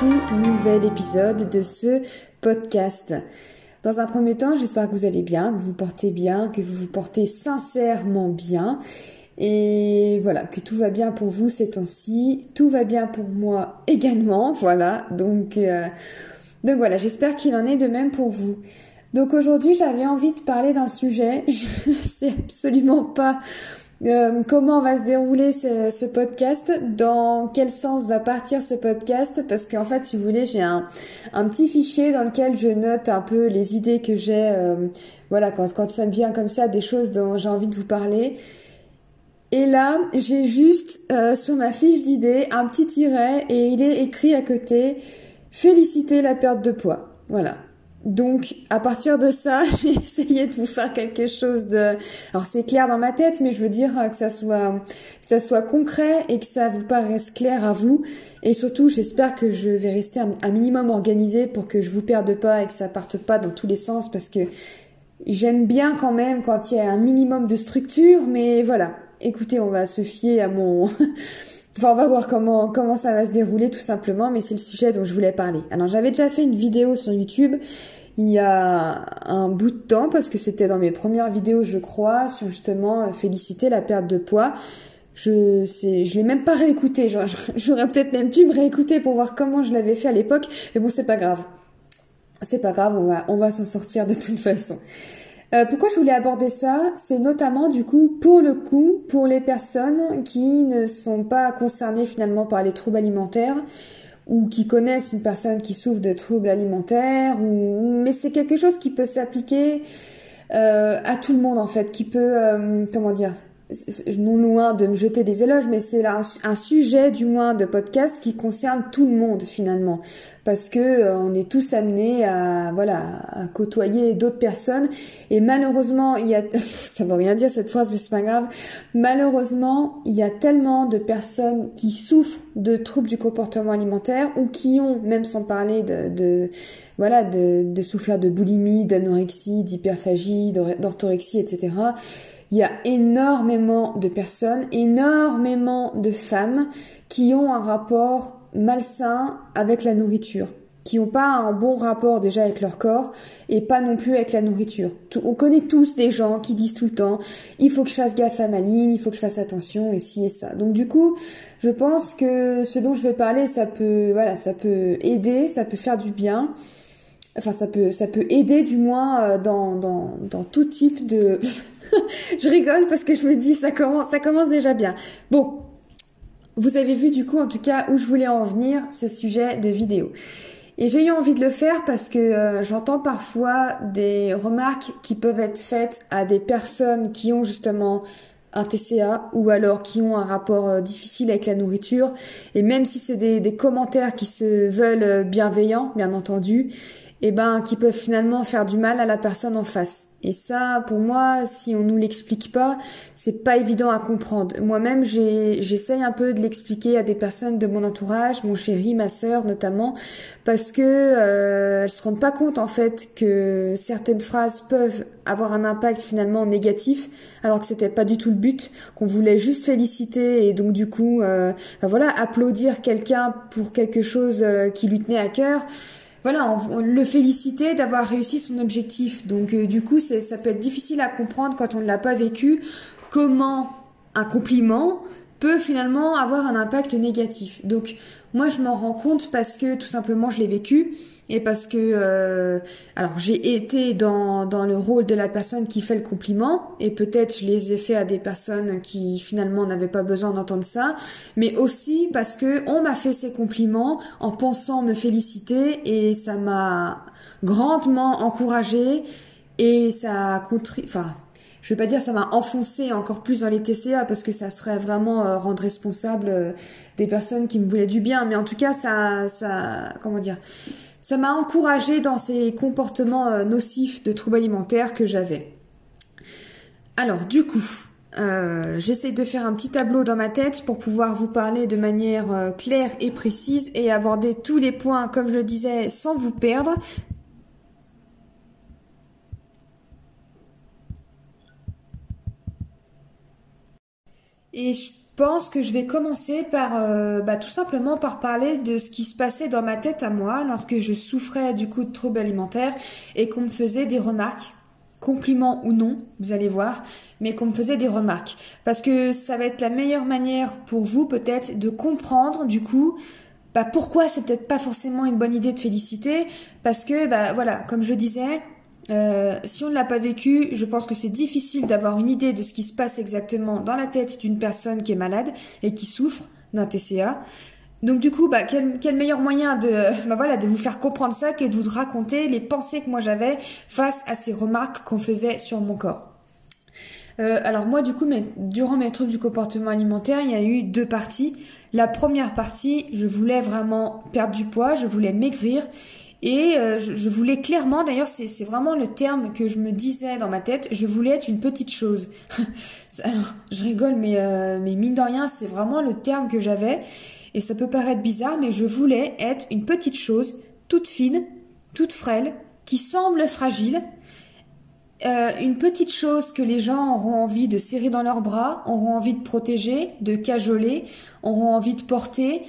tout nouvel épisode de ce podcast. Dans un premier temps, j'espère que vous allez bien, que vous vous portez bien, que vous vous portez sincèrement bien. Et voilà, que tout va bien pour vous ces temps-ci. Tout va bien pour moi également, voilà. Donc, euh, donc voilà, j'espère qu'il en est de même pour vous. Donc aujourd'hui, j'avais envie de parler d'un sujet. Je sais absolument pas euh, comment va se dérouler ce, podcast, dans quel sens va partir ce podcast, parce qu'en fait, si vous voulez, j'ai un, petit fichier dans lequel je note un peu les idées que j'ai, euh, voilà, quand, quand ça me vient comme ça, des choses dont j'ai envie de vous parler. Et là, j'ai juste euh, sur ma fiche d'idées un petit tiret et il est écrit à côté Féliciter la perte de poids. Voilà. Donc, à partir de ça, j'ai essayé de vous faire quelque chose de. Alors, c'est clair dans ma tête, mais je veux dire que ça soit, ça soit concret et que ça vous paraisse clair à vous. Et surtout, j'espère que je vais rester un, minimum organisé pour que je vous perde pas et que ça parte pas dans tous les sens, parce que j'aime bien quand même quand il y a un minimum de structure, mais voilà. Écoutez, on va se fier à mon. Enfin, on va voir comment, comment ça va se dérouler tout simplement, mais c'est le sujet dont je voulais parler. Alors, j'avais déjà fait une vidéo sur YouTube il y a un bout de temps, parce que c'était dans mes premières vidéos, je crois, sur justement euh, féliciter la perte de poids. Je sais, je l'ai même pas réécouté. J'aurais peut-être même pu me réécouter pour voir comment je l'avais fait à l'époque, mais bon, c'est pas grave. C'est pas grave, on va, on va s'en sortir de toute façon. Euh, pourquoi je voulais aborder ça? C'est notamment du coup pour le coup pour les personnes qui ne sont pas concernées finalement par les troubles alimentaires ou qui connaissent une personne qui souffre de troubles alimentaires mais c'est quelque chose qui peut s'appliquer euh, à tout le monde en fait qui peut euh, comment dire non loin de me jeter des éloges, mais c'est un, sujet du moins de podcast qui concerne tout le monde finalement, parce que euh, on est tous amenés à voilà à côtoyer d'autres personnes. Et malheureusement il y a ça veut rien dire cette phrase mais c'est pas grave. Malheureusement il y a tellement de personnes qui souffrent de troubles du comportement alimentaire ou qui ont même sans parler de, de voilà de, de souffrir de boulimie d'anorexie d'hyperphagie d'orthorexie etc il y a énormément de personnes, énormément de femmes qui ont un rapport malsain avec la nourriture, qui n'ont pas un bon rapport déjà avec leur corps et pas non plus avec la nourriture. on connaît tous des gens qui disent tout le temps il faut que je fasse gaffe à ma ligne, il faut que je fasse attention et ci et ça. Donc du coup, je pense que ce dont je vais parler, ça peut voilà, ça peut aider, ça peut faire du bien. Enfin, ça peut, ça peut aider du moins euh, dans, dans, dans tout type de je rigole parce que je me dis ça commence, déjà bien. Bon, vous avez vu du coup en tout cas où je voulais en venir ce sujet de vidéo. Et j'ai eu envie de le faire parce que euh, j'entends parfois des remarques qui peuvent être faites à des personnes qui ont justement un TCA ou alors qui ont un rapport euh, difficile avec la nourriture. Et même si c'est des, commentaires qui se veulent bienveillants, bien entendu, eh ben qui peuvent finalement faire du mal à la personne en face. Et ça, pour moi, si on nous l'explique pas, c'est pas évident à comprendre. Moi-même, j'essaye un peu de l'expliquer à des personnes de mon entourage, mon chéri, ma sœur notamment, parce que euh, elles se rendent pas compte en fait que certaines phrases peuvent avoir un impact finalement négatif, alors que c'était pas du tout le but, qu'on voulait juste féliciter et donc du coup, euh, voilà, applaudir quelqu'un pour quelque chose euh, qui lui tenait à cœur voilà, on, le féliciter d'avoir réussi son objectif. Donc euh, du coup, ça peut être difficile à comprendre quand on ne l'a pas vécu. Comment? Un compliment peut finalement avoir un impact négatif. Donc moi je m'en rends compte parce que tout simplement je l'ai vécu et parce que euh, alors j'ai été dans, dans le rôle de la personne qui fait le compliment et peut-être je les ai fait à des personnes qui finalement n'avaient pas besoin d'entendre ça, mais aussi parce que on m'a fait ces compliments en pensant me féliciter et ça m'a grandement encouragée et ça a contribué je vais pas dire ça m'a enfoncé encore plus dans les TCA parce que ça serait vraiment euh, rendre responsable euh, des personnes qui me voulaient du bien mais en tout cas ça ça comment dire ça m'a encouragé dans ces comportements euh, nocifs de troubles alimentaires que j'avais. Alors du coup, j'essaie de faire un petit tableau dans ma tête pour pouvoir vous parler de manière claire et précise et aborder tous les points, comme je le disais, sans vous perdre. Et je pense que je vais commencer par euh, bah, tout simplement par parler de ce qui se passait dans ma tête à moi lorsque je souffrais du coup de troubles alimentaires et qu'on me faisait des remarques, compliments ou non, vous allez voir, mais qu'on me faisait des remarques. Parce que ça va être la meilleure manière pour vous peut-être de comprendre du coup bah, pourquoi c'est peut-être pas forcément une bonne idée de féliciter. Parce que bah voilà, comme je disais, euh, si on ne l'a pas vécu, je pense que c'est difficile d'avoir une idée de ce qui se passe exactement dans la tête d'une personne qui est malade et qui souffre d'un TCA. Donc du coup, bah, quel, meilleur moyen de, bah, voilà, de vous faire comprendre ça que de vous raconter les pensées que moi j'avais face à ces remarques qu'on faisait sur mon corps. Euh, alors moi du coup, durant mes troubles du comportement alimentaire, il y a eu deux parties. La première partie, je voulais vraiment perdre du poids, je voulais maigrir et euh, je, voulais clairement, d'ailleurs c'est vraiment le terme que je me disais dans ma tête, je voulais être une petite chose. Alors, je rigole, mais, euh, mais mine de rien, c'est vraiment le terme que j'avais. Et ça peut paraître bizarre, mais je voulais être une petite chose, toute fine, toute frêle, qui semble fragile. Euh, une petite chose que les gens auront envie de serrer dans leurs bras, auront envie de protéger, de cajoler, auront envie de porter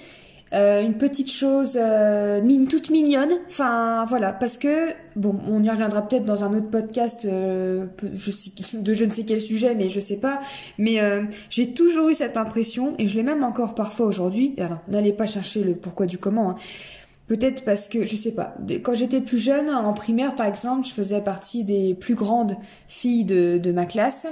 euh, une petite chose euh, mine toute mignonne. Enfin voilà, parce que bon, on y reviendra peut-être dans un autre podcast euh, je sais, de je ne sais quel sujet, mais je sais pas. Mais euh, j'ai toujours eu cette impression et je l'ai même encore parfois aujourd'hui. Alors n'allez pas chercher le pourquoi du comment. Hein. Peut-être parce que, je sais pas, quand j'étais plus jeune, en primaire par exemple, je faisais partie des plus grandes filles de, de ma classe.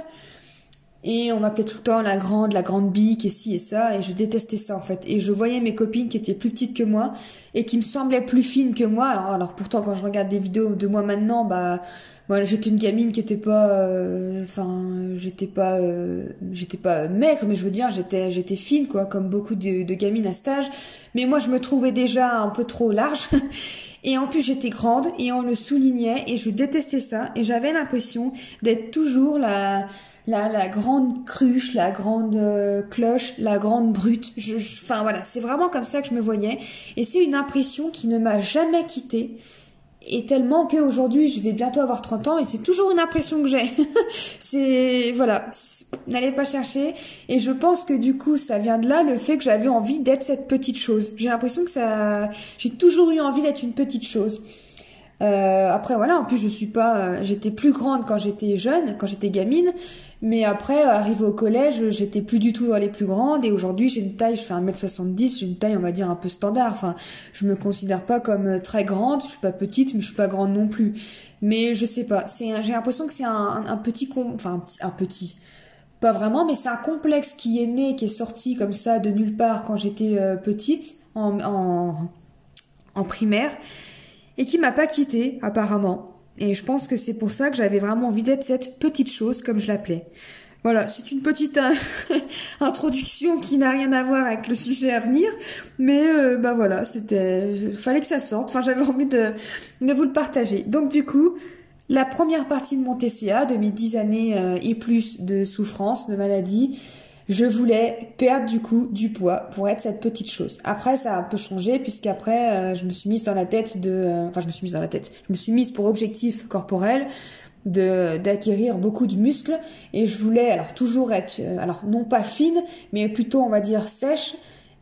Et on m'appelait tout le temps la grande, la grande bique et ci et ça, et je détestais ça en fait. Et je voyais mes copines qui étaient plus petites que moi et qui me semblaient plus fines que moi. Alors, alors pourtant quand je regarde des vidéos de moi maintenant, bah moi j'étais une gamine qui était pas, euh, enfin j'étais pas, euh, j'étais pas maigre, mais je veux dire j'étais j'étais fine quoi, comme beaucoup de, de gamines à stage. Mais moi je me trouvais déjà un peu trop large. Et en plus, j'étais grande et on le soulignait et je détestais ça. Et j'avais l'impression d'être toujours la, la, la grande cruche, la grande euh, cloche, la grande brute. Je, enfin voilà, c'est vraiment comme ça que je me voyais. Et c'est une impression qui ne m'a jamais quittée. Et tellement qu'aujourd'hui, je vais bientôt avoir 30 ans et c'est toujours une impression que j'ai. c'est, voilà, n'allez pas chercher. Et je pense que du coup, ça vient de là, le fait que j'avais envie d'être cette petite chose. J'ai l'impression que ça, j'ai toujours eu envie d'être une petite chose. Euh, après voilà, en plus je suis pas, euh, j'étais plus grande quand j'étais jeune, quand j'étais gamine, mais après arrivé au collège, j'étais plus du tout dans les plus grandes et aujourd'hui j'ai une taille, je fais 1m70, j'ai une taille on va dire un peu standard. Enfin, je me considère pas comme euh, très grande, je suis pas petite, mais je suis pas grande non plus. Mais je sais pas, c'est, j'ai l'impression que c'est un, petit, enfin un petit, pas vraiment, mais c'est un complexe qui est né, qui est sorti comme ça de nulle part quand j'étais petite en, en, en primaire et qui m'a pas quitté apparemment. Et je pense que c'est pour ça que j'avais vraiment envie d'être cette petite chose comme je l'appelais. Voilà, c'est une petite euh, introduction qui n'a rien à voir avec le sujet à venir, mais euh, bah voilà, c'était, fallait que ça sorte. Enfin, j'avais envie de, de vous le partager. Donc du coup, la première partie de mon TCA, de mes dix années euh, et plus de souffrance, de maladie, je voulais perdre du coup du poids pour être cette petite chose. Après, ça a un peu changé puisqu'après, euh, je me suis mise dans la tête de, euh, enfin, je me suis mise dans la tête. Je me suis mise pour objectif corporel de d'acquérir beaucoup de muscles et je voulais alors toujours être, euh, alors non pas fine, mais plutôt on va dire sèche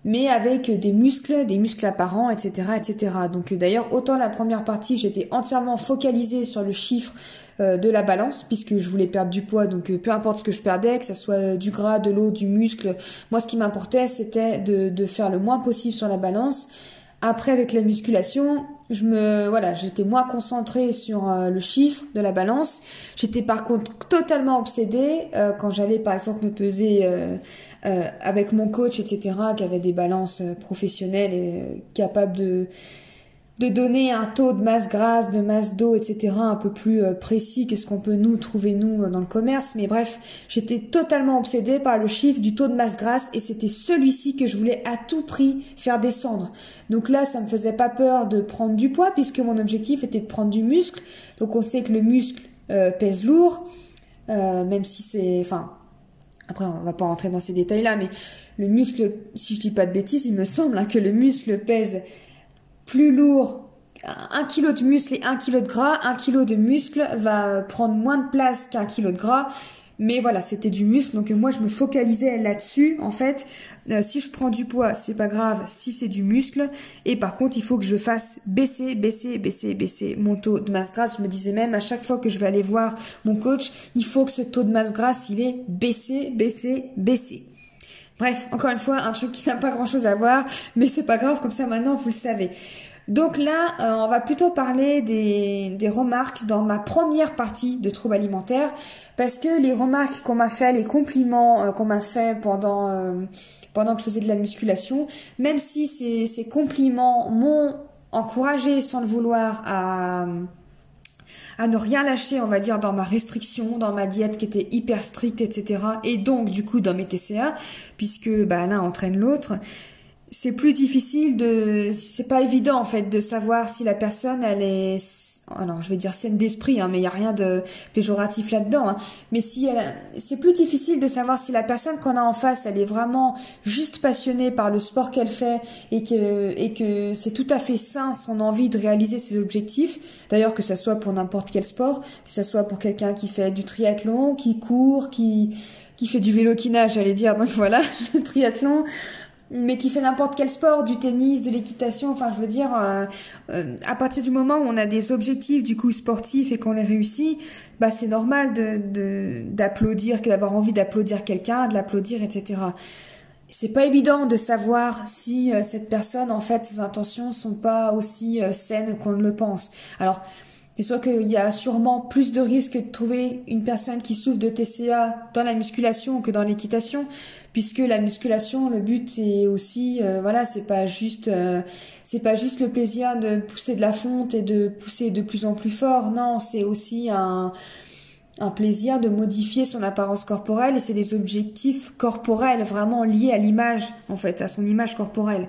mais avec des muscles, des muscles apparents, etc., etc. Donc d'ailleurs, autant la première partie, j'étais entièrement focalisée sur le chiffre de la balance, puisque je voulais perdre du poids, donc euh, peu importe ce que je perdais, que ce soit euh, du gras, de l'eau, du muscle, moi ce qui m'importait, c'était de, de faire le moins possible sur la balance. Après, avec la musculation, je me, voilà, j'étais moins concentrée sur le chiffre de la balance. J'étais par contre totalement obsédée quand j'allais, par exemple, me peser euh, avec mon coach, etc., qui avait des balances euh, professionnelles et euh, capables de de donner un taux de masse grasse, de masse d'eau, etc., un peu plus précis que ce qu'on peut nous trouver nous dans le commerce. Mais bref, j'étais totalement obsédée par le chiffre du taux de masse grasse et c'était celui-ci que je voulais à tout prix faire descendre. Donc là, ça me faisait pas peur de prendre du poids puisque mon objectif était de prendre du muscle. Donc on sait que le muscle pèse lourd, même si c'est, enfin, après, on va pas rentrer dans ces détails-là, mais le muscle, si je dis pas de bêtises, il me semble hein, que le muscle pèse plus lourd. Un kilo de muscle et un kilo de gras, un kilo de muscle va prendre moins de place qu'un kilo de gras. Mais voilà, c'était du muscle, donc moi je me focalisais là-dessus. En fait, euh, si je prends du poids, c'est pas grave si c'est du muscle. Et par contre, il faut que je fasse baisser, baisser, baisser, baisser mon taux de masse grasse. Je me disais même à chaque fois que je vais aller voir mon coach, il faut que ce taux de masse grasse, il est baissé, baissé, baissé. Bref, encore une fois, un truc qui n'a pas grand chose à voir, mais c'est pas grave, comme ça maintenant vous le savez. Donc là, euh, on va plutôt parler des, des, remarques dans ma première partie de troubles alimentaires, parce que les remarques qu'on m'a fait, les compliments euh, qu'on m'a fait pendant euh, pendant que je faisais de la musculation, même si ces, ces compliments m'ont encouragé sans le vouloir à à ne rien lâcher, on va dire, dans ma restriction, dans ma diète qui était hyper stricte, etc. Et donc, du coup, dans mes TCA, puisque bah, l'un entraîne l'autre c'est plus difficile de c'est pas évident en fait de savoir si la personne elle est alors je vais dire saine d'esprit hein, mais il y a rien de péjoratif là-dedans hein. mais si elle c'est plus difficile de savoir si la personne qu'on a en face elle est vraiment juste passionnée par le sport qu'elle fait et que et que c'est tout à fait sain son envie de réaliser ses objectifs d'ailleurs que ça soit pour n'importe quel sport que ça soit pour quelqu'un qui fait du triathlon qui court qui qui fait du vélo j'allais dire. Donc voilà, le triathlon, mais qui fait n'importe quel sport, du tennis, de l'équitation, enfin je veux dire, euh, euh, à partir du moment où on a des objectifs du coup sportifs et qu'on les réussit, bah c'est normal de d'applaudir, d'avoir envie d'applaudir quelqu'un, de l'applaudir, etc. C'est pas évident de savoir si euh, cette personne en fait ses intentions sont pas aussi saines qu'on le pense. Alors c'est soit qu'il y a sûrement plus de risques de trouver une personne qui souffre de TCA dans la musculation que dans l'équitation, puisque la musculation, le but est aussi, euh, voilà, c'est pas juste, euh, c'est pas juste le plaisir de pousser de la fonte et de pousser de plus en plus fort. Non, c'est aussi un, un plaisir de modifier son apparence corporelle et c'est des objectifs corporels vraiment liés à l'image, en fait, à son image corporelle.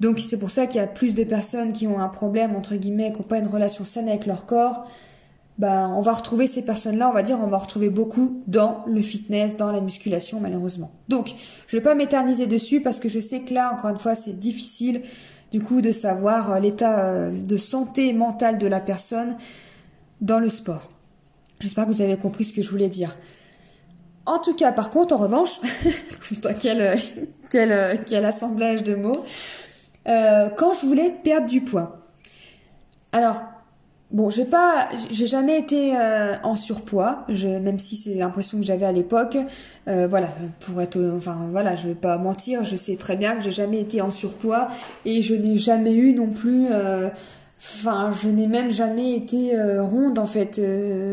Donc c'est pour ça qu'il y a plus de personnes qui ont un problème, entre guillemets, qui n'ont pas une relation saine avec leur corps. Bah, on va retrouver ces personnes-là, on va dire, on va retrouver beaucoup dans le fitness, dans la musculation, malheureusement. Donc, je vais pas m'éterniser dessus parce que je sais que là, encore une fois, c'est difficile, du coup, de savoir euh, l'état euh, de santé mentale de la personne dans le sport. J'espère que vous avez compris ce que je voulais dire. En tout cas, par contre, en revanche, putain, quel, euh, quel, quel assemblage de mots. Euh, quand je voulais perdre du poids. Alors, bon, j'ai pas, j'ai jamais été euh, en surpoids, je, même si c'est l'impression que j'avais à l'époque. Euh, voilà, pour être, enfin voilà, je vais pas mentir, je sais très bien que j'ai jamais été en surpoids et je n'ai jamais eu non plus. Enfin, je n'ai même jamais été ronde en fait.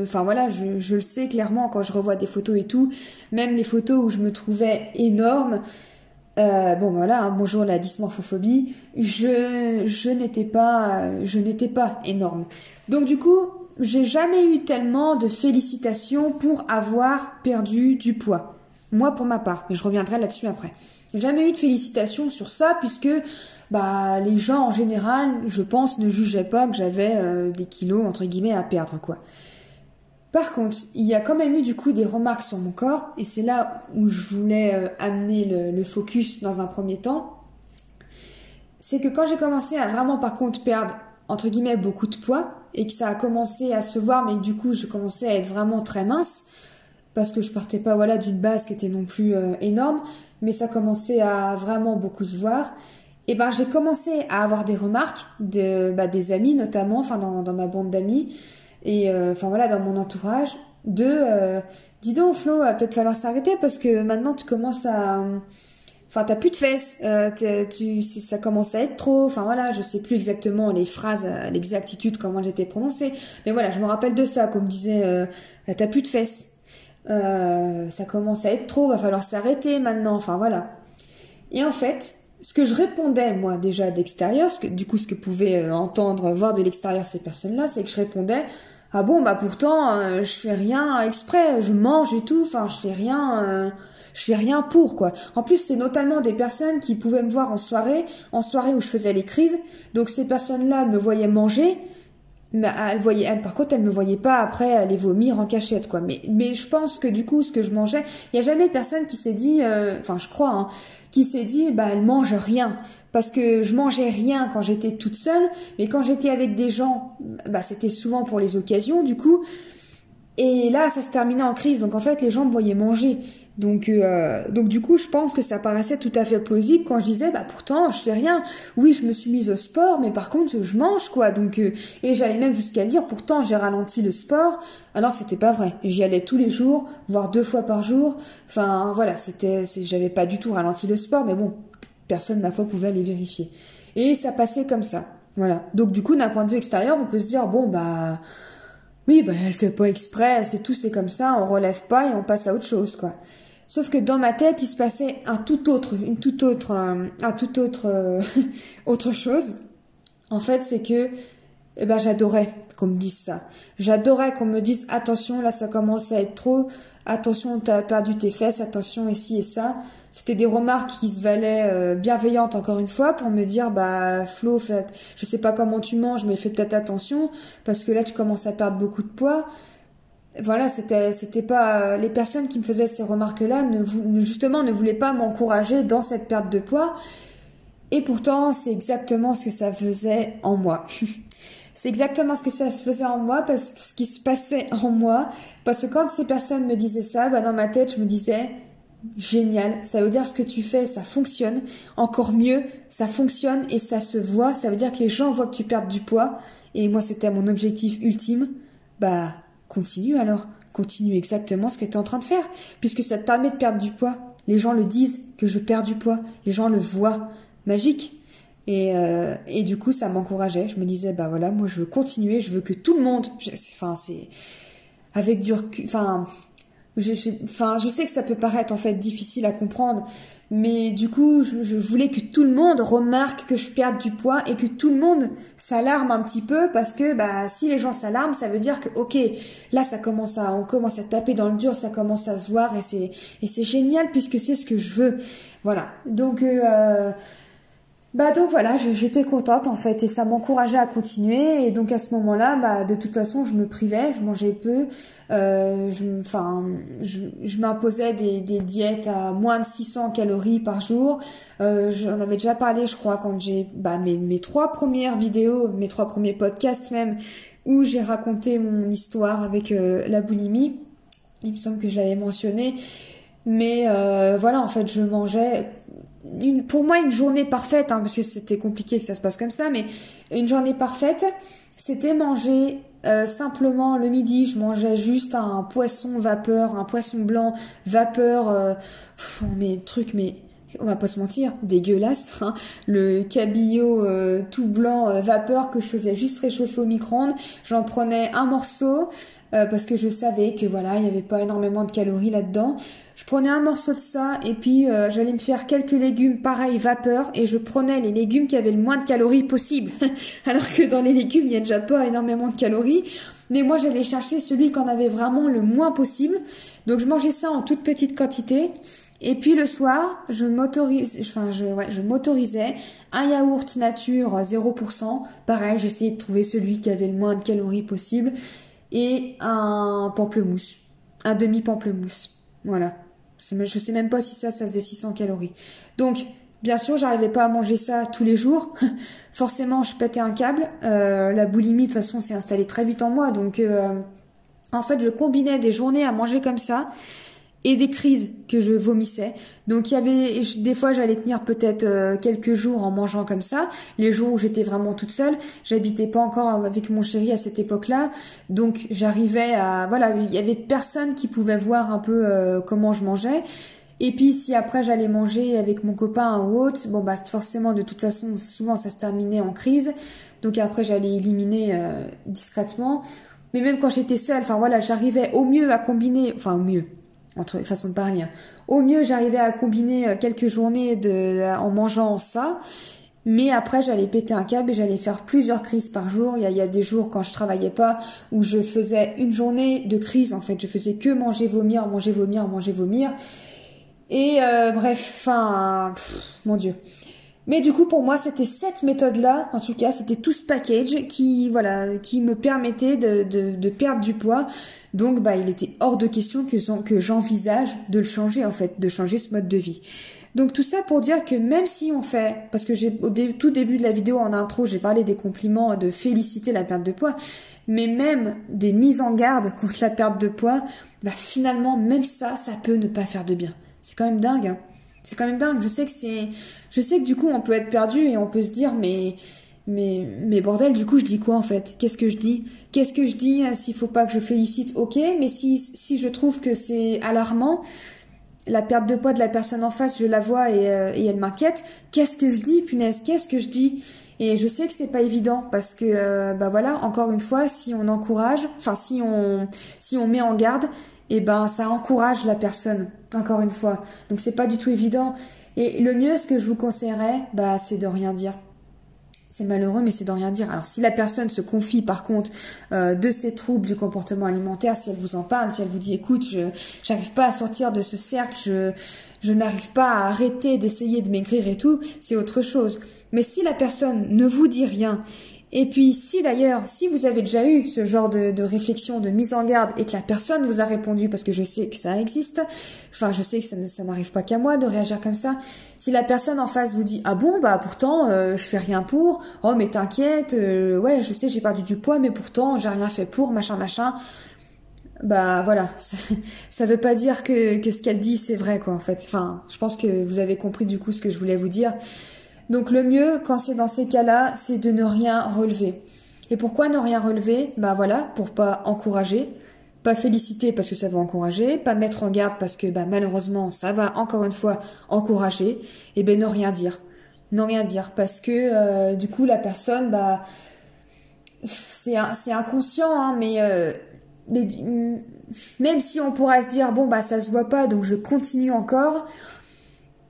Enfin voilà, je, je le sais clairement quand je revois des photos et tout. Même les photos où je me trouvais énorme, euh, bon voilà, hein, bonjour la dysmorphophobie. Je je n'étais pas je n'étais pas énorme. Donc du coup, j'ai jamais eu tellement de félicitations pour avoir perdu du poids. Moi pour ma part, mais je reviendrai là-dessus après. Jamais eu de félicitations sur ça puisque bah les gens en général, je pense, ne jugeaient pas que j'avais euh, des kilos entre guillemets à perdre quoi. Par contre, il y a quand même eu du coup des remarques sur mon corps, et c'est là où je voulais euh, amener le, focus dans un premier temps. C'est que quand j'ai commencé à vraiment par contre perdre entre guillemets beaucoup de poids, et que ça a commencé à se voir, mais du coup je commençais à être vraiment très mince, parce que je partais pas voilà d'une base qui était non plus euh, énorme, mais ça commençait à vraiment beaucoup se voir. Et ben j'ai commencé à avoir des remarques de bah, des amis notamment, enfin dans, dans ma bande d'amis, et euh, enfin voilà dans mon entourage de euh, dis donc Flo va peut-être falloir s'arrêter parce que maintenant tu commences à enfin t'as plus de fesses. Euh, tu ça commence à être trop enfin voilà je sais plus exactement les phrases l'exactitude comment elles étaient prononcées. Mais voilà je me rappelle de ça comme disait euh, t'as plus de fesses. Ça commence à être trop va falloir s'arrêter maintenant enfin voilà. Et en fait ce que je répondais moi déjà d'extérieur, ce que, du coup ce que pouvaient entendre, voir de l'extérieur ces personnes-là, c'est que je répondais ah bon bah pourtant euh, je fais rien exprès, je mange et tout, enfin je fais rien euh, je fais rien pour quoi. En plus c'est notamment des personnes qui pouvaient me voir en soirée, en soirée où je faisais les crises. Donc ces personnes-là me voyaient manger elle voyait elle, par contre elle me voyait pas après aller vomir en cachette quoi mais mais je pense que du coup ce que je mangeais il y a jamais personne qui s'est dit euh, enfin je crois hein, qui s'est dit bah elle mange rien parce que je mangeais rien quand j'étais toute seule, mais quand j'étais avec des gens, bah, c'était souvent pour les occasions, du coup. Et là, ça se terminait en crise. Donc en fait, les gens me voyaient manger. Donc, euh, donc du coup, je pense que ça paraissait tout à fait plausible quand je disais, bah pourtant, je fais rien. Oui, je me suis mise au sport, mais par contre, je mange quoi. Donc, euh, et j'allais même jusqu'à dire, pourtant, j'ai ralenti le sport, alors que c'était pas vrai. J'y allais tous les jours, voire deux fois par jour. Enfin, voilà, c'était, j'avais pas du tout ralenti le sport, mais bon, personne ma foi pouvait aller vérifier. Et ça passait comme ça. Voilà. Donc du coup, d'un point de vue extérieur, on peut se dire, bon bah oui, bah elle fait pas exprès, c'est tout, c'est comme ça, on relève pas et on passe à autre chose, quoi. Sauf que dans ma tête, il se passait un tout autre, une toute autre, un, tout autre, euh, autre chose. En fait, c'est que, eh ben, j'adorais qu'on me dise ça. J'adorais qu'on me dise attention, là, ça commence à être trop. Attention, t'as perdu tes fesses. Attention, ici et ça. C'était des remarques qui se valaient euh, bienveillantes encore une fois pour me dire bah Flo, fait, je sais pas comment tu manges, mais fais peut-être attention parce que là tu commences à perdre beaucoup de poids voilà, c'était c'était pas les personnes qui me faisaient ces remarques-là justement ne voulaient pas m'encourager dans cette perte de poids. Et pourtant, c'est exactement ce que ça faisait en moi. c'est exactement ce que ça se faisait en moi parce que ce qui se passait en moi parce que quand ces personnes me disaient ça, bah dans ma tête, je me disais génial, ça veut dire ce que tu fais, ça fonctionne. Encore mieux, ça fonctionne et ça se voit, ça veut dire que les gens voient que tu perds du poids et moi c'était mon objectif ultime. Bah Continue alors, continue exactement ce que tu es en train de faire, puisque ça te permet de perdre du poids. Les gens le disent que je perds du poids, les gens le voient, magique. Et, euh, et du coup, ça m'encourageait. Je me disais, bah voilà, moi je veux continuer, je veux que tout le monde, enfin c'est avec du recul, enfin, enfin, je sais que ça peut paraître en fait difficile à comprendre, mais du coup, je, voulais que tout le monde remarque que je perde du poids et que tout le monde s'alarme un petit peu parce que bah si les gens s'alarment, ça veut dire que ok, là ça commence à on commence à taper dans le dur, ça commence à se voir et c'est et c'est génial puisque c'est ce que je veux. Voilà. Donc euh, bah donc voilà, j'étais contente en fait et ça m'encourageait à continuer et donc à ce moment-là, bah de toute façon je me privais, je mangeais peu, euh, je, enfin je, je m'imposais des, des diètes à moins de 600 calories par jour. Euh, J'en avais déjà parlé, je crois, quand j'ai bah mes, mes trois premières vidéos, mes trois premiers podcasts même, où j'ai raconté mon histoire avec euh, la boulimie. Il me semble que je l'avais mentionné. Mais euh, voilà, en fait, je mangeais pour moi une journée parfaite, hein, parce que c'était compliqué que ça se passe comme ça, mais une journée parfaite, c'était manger euh, simplement le midi, je mangeais juste un poisson vapeur, un poisson blanc vapeur, euh, mais truc, mais on va pas se mentir, dégueulasse, hein, le cabillaud euh, tout blanc euh, vapeur que je faisais juste réchauffer au micro-ondes, j'en prenais un morceau parce que je savais que voilà, il n'y avait pas énormément de calories là-dedans. Je prenais un morceau de ça et puis euh, j'allais me faire quelques légumes pareil vapeur et je prenais les légumes qui avaient le moins de calories possible. Alors que dans les légumes, il n'y a déjà pas énormément de calories. Mais moi, j'allais chercher celui qui en avait vraiment le moins possible. Donc je mangeais ça en toute petite quantité. Et puis le soir, je m'autorise, enfin je, ouais, je m'autorisais un yaourt nature 0%. Pareil, j'essayais de trouver celui qui avait le moins de calories possible et un pamplemousse, un demi pamplemousse. Voilà. Je sais même pas si ça, ça faisait 600 calories. Donc, bien sûr, j'arrivais pas à manger ça tous les jours. Forcément, je pétais un câble. Euh, la boulimie, de toute façon, s'est installée très vite en moi. Donc, euh, en fait, je combinais des journées à manger comme ça et des crises que je vomissais. Donc il y avait des fois j'allais tenir peut-être euh, quelques jours en mangeant comme ça, les jours où j'étais vraiment toute seule, j'habitais pas encore avec mon chéri à cette époque-là. Donc j'arrivais à voilà, il y avait personne qui pouvait voir un peu euh, comment je mangeais. Et puis si après j'allais manger avec mon copain ou autre, bon bah forcément de toute façon souvent ça se terminait en crise. Donc après j'allais éliminer euh, discrètement. Mais même quand j'étais seule, enfin voilà, j'arrivais au mieux à combiner, enfin au mieux, entre façons de parler. Hein. Au mieux, j'arrivais à combiner euh, quelques journées de, en mangeant ça, mais après, j'allais péter un câble et j'allais faire plusieurs crises par jour. Il y, a, il y, a, des jours quand je travaillais pas où je faisais une journée de crise. En fait, je faisais que manger, vomir, manger, vomir, manger, vomir. Et euh, bref, enfin, mon Dieu. Mais du coup, pour moi, c'était cette méthode-là, en tout cas, c'était tout ce package qui, voilà, qui me permettait de, perdre du poids. Donc, bah, il était hors de question que, que j'envisage de le changer, en fait, de changer ce mode de vie. Donc tout ça pour dire que même si on fait, parce que j'ai au tout début de la vidéo en intro, j'ai parlé des compliments, de féliciter la perte de poids, mais même des mises en garde contre la perte de poids, bah finalement même ça, ça peut ne pas faire de bien. C'est quand même dingue. Hein. C'est quand même dingue. Je sais que c'est, je sais que du coup on peut être perdu et on peut se dire mais mais, mais bordel, du coup, je dis quoi en fait? Qu'est-ce que je dis? Qu'est-ce que je dis euh, S'il faut pas que je félicite, ok. Mais si, si je trouve que c'est alarmant, la perte de poids de la personne en face, je la vois et, euh, elle m'inquiète. Qu'est-ce que je dis, punaise Qu'est-ce que je dis? Et je sais que c'est pas évident parce que, euh, bah voilà, encore une fois, si on encourage, enfin si on, si on met en garde, et eh ben ça encourage la personne. Encore une fois, donc c'est pas du tout évident. Et le mieux, ce que je vous conseillerais, bah c'est de rien dire c'est malheureux, mais c'est de rien dire. Alors si la personne se confie par contre euh, de ses troubles du comportement alimentaire, si elle vous en parle, si elle vous dit écoute, je j'arrive pas à sortir de ce cercle, je je n'arrive pas à arrêter d'essayer de maigrir et tout, c'est autre chose. Mais si la personne ne vous dit rien et puis si d'ailleurs, si vous avez déjà eu ce genre de, réflexion, de mise en garde et que la personne vous a répondu, parce que je sais que ça existe, enfin je sais que ça, ça n'arrive pas qu'à moi de réagir comme ça, si la personne en face vous dit ah bon bah pourtant euh, je fais rien pour, oh mais t'inquiète, euh, ouais je sais j'ai perdu du poids mais pourtant j'ai rien fait pour, machin machin, bah voilà, ça, ça veut pas dire que, que ce qu'elle dit c'est vrai quoi en fait. Enfin, je pense que vous avez compris du coup ce que je voulais vous dire. Donc le mieux, quand c'est dans ces cas-là, c'est de ne rien relever. Et pourquoi ne rien relever? Bah voilà, pour pas encourager, pas féliciter parce que ça va encourager, pas mettre en garde parce que bah malheureusement ça va encore une fois encourager, et ben ne rien dire, ne rien dire parce que euh, du coup la personne bah c'est c'est inconscient hein, mais euh, mais même si on pourrait se dire bon bah ça se voit pas donc je continue encore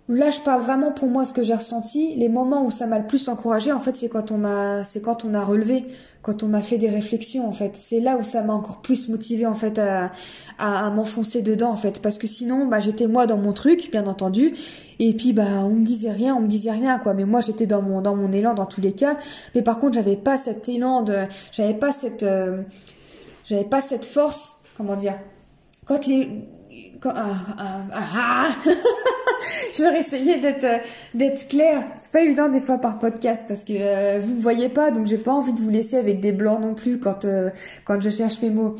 Là, je parle vraiment pour moi ce que j'ai ressenti. Les moments où ça m'a le plus encouragé, en fait, c'est quand on m'a, c'est quand on a relevé, quand on m'a fait des réflexions, en fait. C'est là où ça m'a encore plus motivé, en fait, à, à, m'enfoncer dedans, en fait. Parce que sinon, bah, j'étais moi dans mon truc, bien entendu. Et puis, bah, on me disait rien, on me disait rien, quoi. Mais moi, j'étais dans mon, dans mon élan dans tous les cas. Mais par contre, j'avais pas cet élan de, j'avais pas cette, euh, j'avais pas cette force, comment dire. Quand les, ah, ah, ah. je vais essayer d'être euh, d'être claire. C'est pas évident des fois par podcast parce que euh, vous ne voyez pas, donc j'ai pas envie de vous laisser avec des blancs non plus quand euh, quand je cherche mes mots.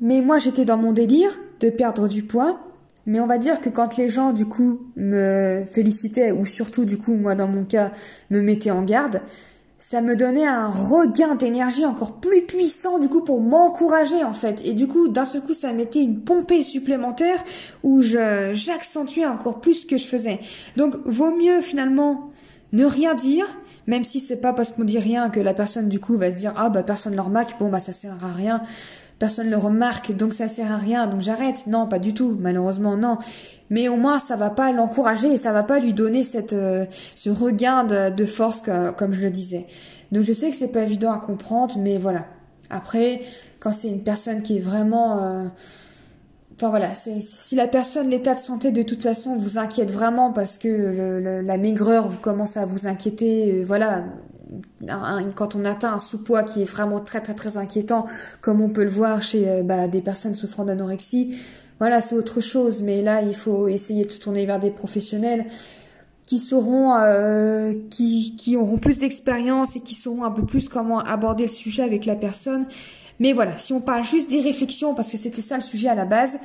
Mais moi, j'étais dans mon délire de perdre du poids. Mais on va dire que quand les gens, du coup, me félicitaient, ou surtout, du coup, moi, dans mon cas, me mettaient en garde, ça me donnait un regain d'énergie encore plus puissant du coup pour m'encourager en fait. Et du coup d'un seul coup ça mettait une pompée supplémentaire où je j'accentuais encore plus ce que je faisais. Donc vaut mieux finalement ne rien dire même si c'est pas parce qu'on dit rien que la personne du coup va se dire ah bah personne ne remarque bon bah ça sert à rien personne ne le remarque, donc ça sert à rien, donc j'arrête. Non, pas du tout, malheureusement non. Mais au moins ça va pas l'encourager et ça va pas lui donner cette euh, ce regain de, force comme je le disais. Donc je sais que c'est pas évident à comprendre, mais voilà. Après, quand c'est une personne qui est vraiment euh, Enfin voilà, si la personne, l'état de santé de toute façon vous inquiète vraiment parce que la maigreur commence à vous inquiéter, euh, voilà, quand on atteint un sous-poids qui est vraiment très très très inquiétant, comme on peut le voir chez euh, bah, des personnes souffrant d'anorexie, voilà, c'est autre chose. Mais là, il faut essayer de se tourner vers des professionnels qui sauront, euh, qui, qui auront plus d'expérience et qui sauront un peu plus comment aborder le sujet avec la personne. Mais voilà, si on parle juste des réflexions, parce que c'était ça le sujet à la base,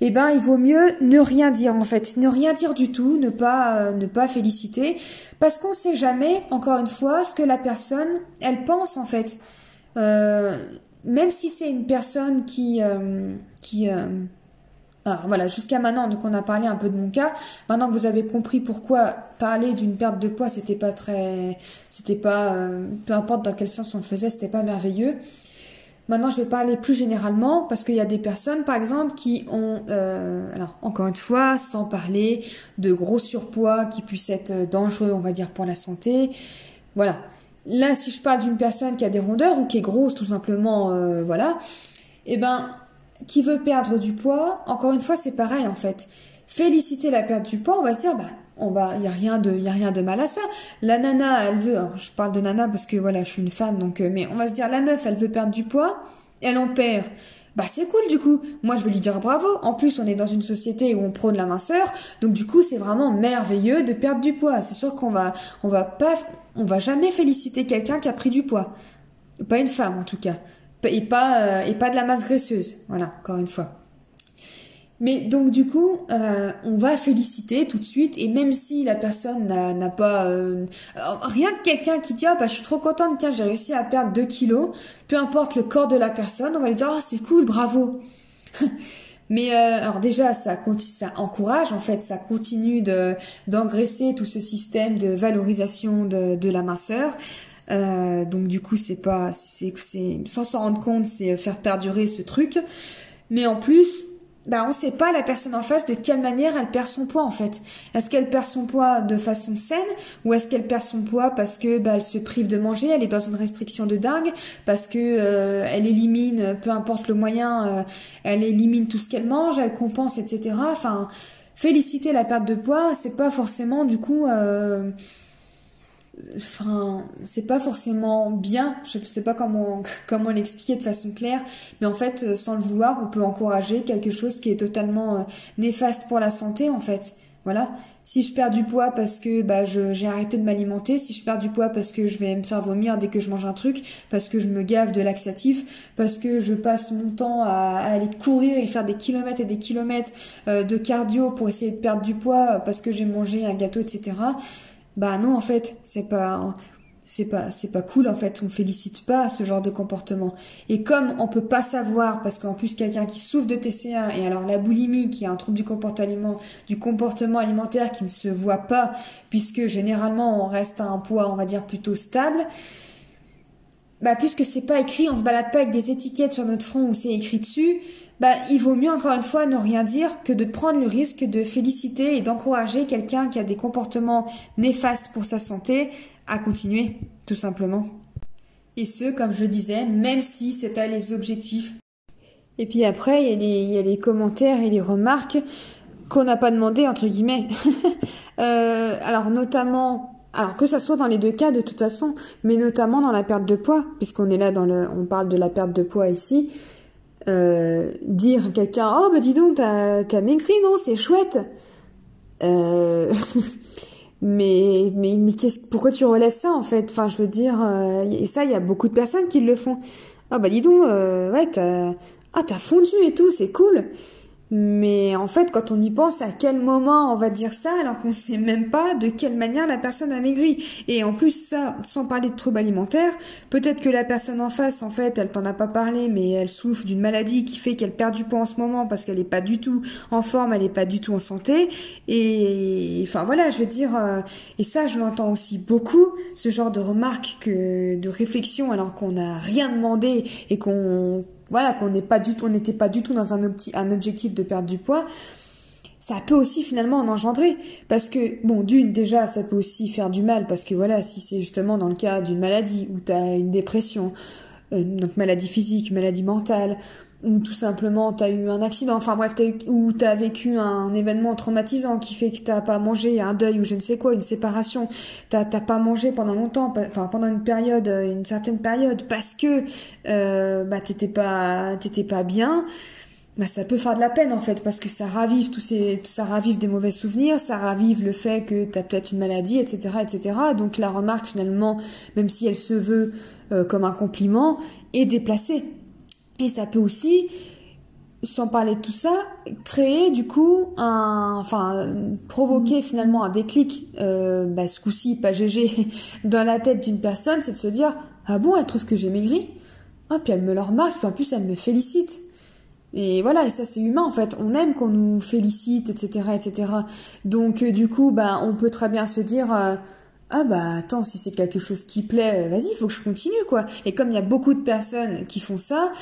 eh ben il vaut mieux ne rien dire en fait, ne rien dire du tout, ne pas euh, ne pas féliciter, parce qu'on sait jamais, encore une fois, ce que la personne elle pense en fait. Euh, même si c'est une personne qui euh, qui alors voilà, jusqu'à maintenant, donc on a parlé un peu de mon cas. Maintenant que vous avez compris pourquoi parler d'une perte de poids, c'était pas très, c'était pas, peu importe dans quel sens on le faisait, c'était pas merveilleux. Maintenant, je vais parler plus généralement parce qu'il y a des personnes, par exemple, qui ont, euh, alors encore une fois, sans parler de gros surpoids qui puissent être euh, dangereux, on va dire, pour la santé. Voilà. Là, si je parle d'une personne qui a des rondeurs ou qui est grosse, tout simplement, euh, voilà, eh ben, qui veut perdre du poids, encore une fois, c'est pareil en fait. Féliciter la perte du poids, on va se dire, bah, on va, y a rien de, y a rien de mal à ça. La nana, elle veut, je parle de nana parce que voilà, je suis une femme, donc, euh, mais on va se dire, la meuf, elle veut perdre du poids, elle en perd. bah c'est cool du coup. Moi je vais lui dire bravo. En plus on est dans une société où on prône la minceur, donc du coup c'est vraiment merveilleux de perdre du poids. C'est sûr qu'on va on va pas on va jamais féliciter quelqu'un qui a pris du poids. Pas une femme en tout cas. Et pas euh, et pas de la masse graisseuse. Voilà, encore une fois. Mais donc du coup, euh, on va féliciter tout de suite et même si la personne n'a pas euh, rien que quelqu'un qui dit ah bah je suis trop contente tiens j'ai réussi à perdre 2 kilos, peu importe le corps de la personne, on va lui dire ah c'est cool bravo. Mais euh, alors déjà ça ça encourage en fait ça continue de d'engraisser tout ce système de valorisation de, de la minceur. donc du coup c'est pas c'est sans s'en rendre compte c'est faire perdurer ce truc. Mais en plus bah, on sait pas la personne en face de quelle manière elle perd son poids en fait. Est-ce qu'elle perd son poids de façon saine ou est-ce qu'elle perd son poids parce que bah, elle se prive de manger, elle est dans une restriction de dingue, parce que euh, elle élimine, peu importe le moyen, euh, elle élimine tout ce qu'elle mange, elle compense, etc. Enfin, féliciter la perte de poids, c'est pas forcément du coup euh, enfin c'est pas forcément bien je sais pas comment comment l'expliquer de façon claire mais en fait euh, sans le vouloir on peut encourager quelque chose qui est totalement euh, néfaste pour la santé en fait. Voilà. Si je perds du poids parce que bah j'ai arrêté de m'alimenter si je perds du poids parce que je vais me faire vomir dès que je mange un truc parce que je me gave de laxatif parce que je passe mon temps à, aller courir et faire des kilomètres et des kilomètres euh, de cardio pour essayer de perdre du poids parce que j'ai mangé un gâteau etc bah non en fait c'est pas c'est pas c'est pas cool en fait. On félicite pas ce genre de comportement. Et comme on peut pas savoir parce qu'en plus quelqu'un qui souffre de TCA et alors la boulimie qui est un trouble du comportement du comportement alimentaire qui ne se voit pas puisque généralement on reste à un poids on va dire plutôt stable bah puisque c'est pas écrit on se balade pas avec des étiquettes sur notre front où c'est écrit dessus bah, il vaut mieux encore une fois ne rien dire que de prendre le risque de féliciter et d'encourager quelqu'un qui a des comportements néfastes pour sa santé à continuer, tout simplement. Et ce, comme je disais, même si à les objectifs. Et puis après, il y, a les, y a les commentaires et les remarques qu'on n'a pas demandé, entre guillemets. euh, alors notamment, alors que ça soit dans les deux cas de toute façon, mais notamment dans la perte de poids, puisqu'on est là dans le, on parle de la perte de poids ici. Euh, dire à quelqu'un oh bah dis donc t'as t'as maigri non c'est chouette. Euh, mais mais mais qu'est-ce pourquoi tu relèves ça en fait? Enfin je veux dire euh, et ça il y a beaucoup de personnes qui le font. Ah bah dis donc euh, ouais t'as ah t'as fondu et tout c'est cool mais en fait, quand on y pense, à quel moment on va dire ça alors qu'on sait même pas de quelle manière la personne a maigri. Et en plus, ça, sans parler de troubles alimentaires, peut-être que la personne en face, en fait, elle t'en a pas parlé, mais elle souffre d'une maladie qui fait qu'elle perd du poids en ce moment parce qu'elle est pas du tout en forme, elle est pas du tout en santé. Et enfin voilà, je veux dire, euh, et ça, je l'entends aussi beaucoup, ce genre de remarques que de réflexion alors qu'on n'a rien demandé et qu'on voilà, qu'on n'est pas du tout, on n'était pas du tout dans un, objectif de perdre du poids, ça peut aussi finalement en engendrer. Parce que, bon, d'une, déjà, ça peut aussi faire du mal, parce que voilà, si c'est justement dans le cas d'une maladie, où tu as une dépression, euh, donc maladie physique, maladie mentale, ou tout simplement t'as eu un accident, enfin bref, as ou t'as vécu un événement traumatisant qui fait que t'as pas mangé, un deuil ou je ne sais quoi, une séparation, t'as t'as pas mangé pendant longtemps, enfin pendant une période, une certaine période, parce que euh, bah t'étais pas t'étais pas bien. Bah, ça peut faire de la peine en fait parce que ça ravive tous ces ça ravive des mauvais souvenirs ça ravive le fait que tu as peut-être une maladie etc etc donc la remarque finalement même si elle se veut euh, comme un compliment est déplacée et ça peut aussi, sans parler de tout ça, créer du coup un, enfin, provoquer finalement un déclic, euh, bah, ce coup-ci pas GG, dans la tête d'une personne, c'est de se dire ah bon, elle trouve que j'ai maigri, ah puis elle me le remarque, puis en plus elle me félicite. Et voilà, et ça c'est humain en fait. On aime qu'on nous félicite, etc., etc. Donc euh, du coup, bah on peut très bien se dire euh, ah bah attends, si c'est quelque chose qui plaît, vas-y, il faut que je continue quoi. Et comme il y a beaucoup de personnes qui font ça,